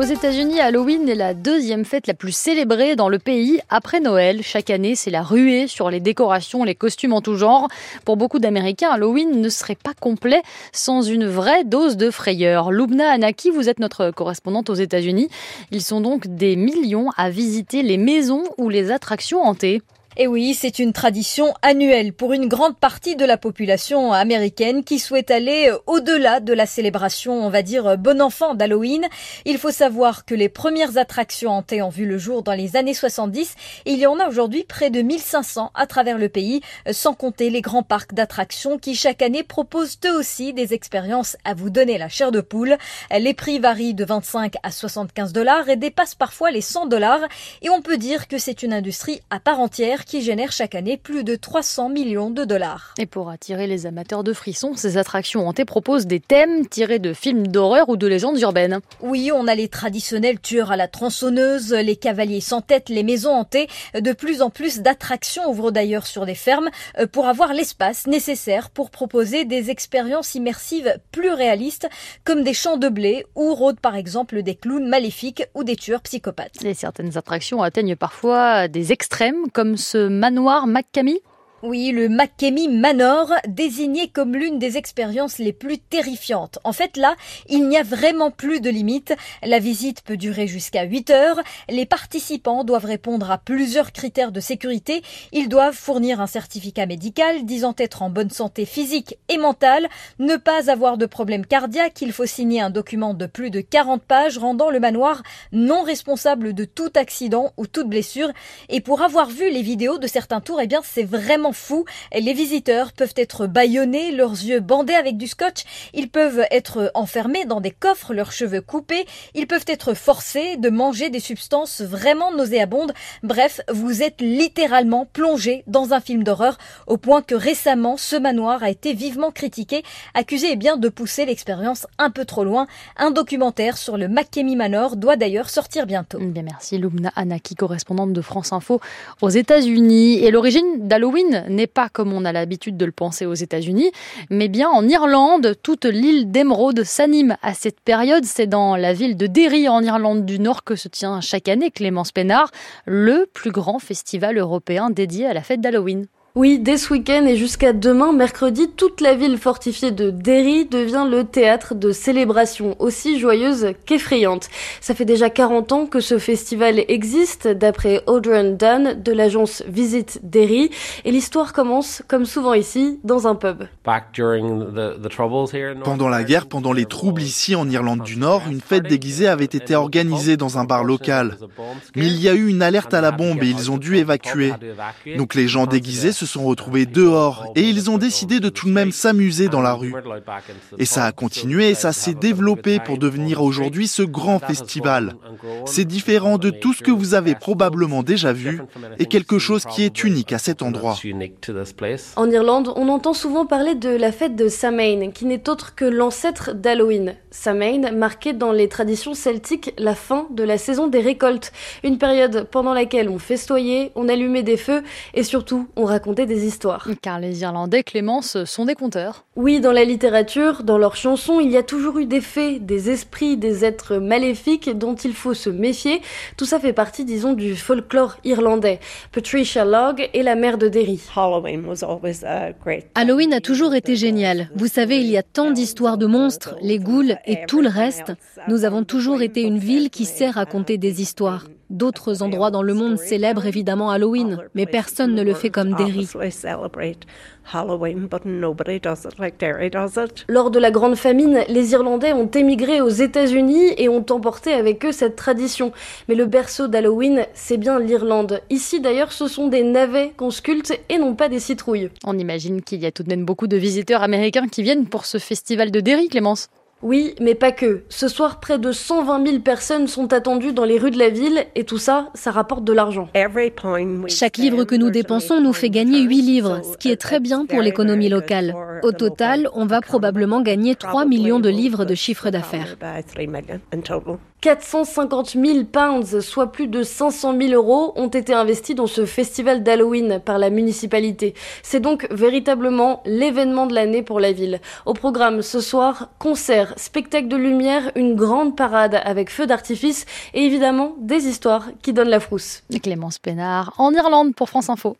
Aux États-Unis, Halloween est la deuxième fête la plus célébrée dans le pays après Noël. Chaque année, c'est la ruée sur les décorations, les costumes en tout genre. Pour beaucoup d'Américains, Halloween ne serait pas complet sans une vraie dose de frayeur. Lubna Anaki, vous êtes notre correspondante aux États-Unis. Ils sont donc des millions à visiter les maisons ou les attractions hantées. Et oui, c'est une tradition annuelle pour une grande partie de la population américaine qui souhaite aller au-delà de la célébration, on va dire, bon enfant d'Halloween. Il faut savoir que les premières attractions hantées ont vu le jour dans les années 70 et il y en a aujourd'hui près de 1500 à travers le pays, sans compter les grands parcs d'attractions qui chaque année proposent eux aussi des expériences à vous donner la chair de poule. Les prix varient de 25 à 75 dollars et dépassent parfois les 100 dollars et on peut dire que c'est une industrie à part entière qui génère chaque année plus de 300 millions de dollars. Et pour attirer les amateurs de frissons, ces attractions hantées proposent des thèmes tirés de films d'horreur ou de légendes urbaines. Oui, on a les traditionnels tueurs à la tronçonneuse, les cavaliers sans tête, les maisons hantées. De plus en plus d'attractions ouvrent d'ailleurs sur des fermes euh, pour avoir l'espace nécessaire pour proposer des expériences immersives plus réalistes, comme des champs de blé ou rôdent par exemple des clowns maléfiques ou des tueurs psychopathes. Et certaines attractions atteignent parfois des extrêmes, comme ce manoir McCamey oui, le McKemey Manor, désigné comme l'une des expériences les plus terrifiantes. En fait, là, il n'y a vraiment plus de limite. La visite peut durer jusqu'à 8 heures. Les participants doivent répondre à plusieurs critères de sécurité. Ils doivent fournir un certificat médical disant être en bonne santé physique et mentale, ne pas avoir de problème cardiaque. Il faut signer un document de plus de 40 pages rendant le manoir non responsable de tout accident ou toute blessure. Et pour avoir vu les vidéos de certains tours, eh bien, c'est vraiment fou. Les visiteurs peuvent être bâillonnés, leurs yeux bandés avec du scotch. Ils peuvent être enfermés dans des coffres, leurs cheveux coupés. Ils peuvent être forcés de manger des substances vraiment nauséabondes. Bref, vous êtes littéralement plongé dans un film d'horreur au point que récemment, ce manoir a été vivement critiqué, accusé eh bien de pousser l'expérience un peu trop loin. Un documentaire sur le McKemey Manor doit d'ailleurs sortir bientôt. Bien merci Lumna Anaki, correspondante de France Info aux États-Unis. Et l'origine d'Halloween n'est pas comme on a l'habitude de le penser aux États-Unis, mais bien en Irlande. Toute l'île d'Emeraude s'anime à cette période. C'est dans la ville de Derry, en Irlande du Nord, que se tient chaque année Clémence Pénard, le plus grand festival européen dédié à la fête d'Halloween. Oui, dès ce week-end et jusqu'à demain, mercredi, toute la ville fortifiée de Derry devient le théâtre de célébrations aussi joyeuses qu'effrayantes. Ça fait déjà 40 ans que ce festival existe, d'après Audrey Dunn de l'agence Visit Derry, et l'histoire commence, comme souvent ici, dans un pub. Pendant la guerre, pendant les troubles ici en Irlande du Nord, une fête déguisée avait été organisée dans un bar local. Mais il y a eu une alerte à la bombe et ils ont dû évacuer. Donc les gens déguisés se sont retrouvés dehors et ils ont décidé de tout de même s'amuser dans la rue. Et ça a continué et ça s'est développé pour devenir aujourd'hui ce grand festival. C'est différent de tout ce que vous avez probablement déjà vu et quelque chose qui est unique à cet endroit. En Irlande, on entend souvent parler de la fête de Samhain, qui n'est autre que l'ancêtre d'Halloween. Samhain marquait dans les traditions celtiques la fin de la saison des récoltes, une période pendant laquelle on festoyait, on allumait des feux et surtout on racontait des histoires. Car les Irlandais, Clémence, sont des conteurs. Oui, dans la littérature, dans leurs chansons, il y a toujours eu des fées, des esprits, des êtres maléfiques dont il faut se méfier. Tout ça fait partie, disons, du folklore irlandais. Patricia Logg est la mère de Derry. Halloween a toujours été génial. Vous savez, il y a tant d'histoires de monstres, les ghouls et tout le reste. Nous avons toujours été une ville qui sait raconter des histoires. D'autres endroits dans le monde célèbrent évidemment Halloween, mais personne ne le fait comme Derry. Lors de la Grande Famine, les Irlandais ont émigré aux États-Unis et ont emporté avec eux cette tradition. Mais le berceau d'Halloween, c'est bien l'Irlande. Ici d'ailleurs, ce sont des navets qu'on sculpte et non pas des citrouilles. On imagine qu'il y a tout de même beaucoup de visiteurs américains qui viennent pour ce festival de Derry, Clémence. Oui, mais pas que. Ce soir, près de 120 000 personnes sont attendues dans les rues de la ville et tout ça, ça rapporte de l'argent. Chaque livre que nous dépensons nous fait gagner 8 livres, ce qui est très bien pour l'économie locale. Au total, on va probablement gagner 3 millions de livres de chiffre d'affaires. 450 000 pounds, soit plus de 500 000 euros, ont été investis dans ce festival d'Halloween par la municipalité. C'est donc véritablement l'événement de l'année pour la ville. Au programme ce soir, concert, spectacle de lumière, une grande parade avec feux d'artifice et évidemment des histoires qui donnent la frousse. Clémence Pénard en Irlande pour France Info.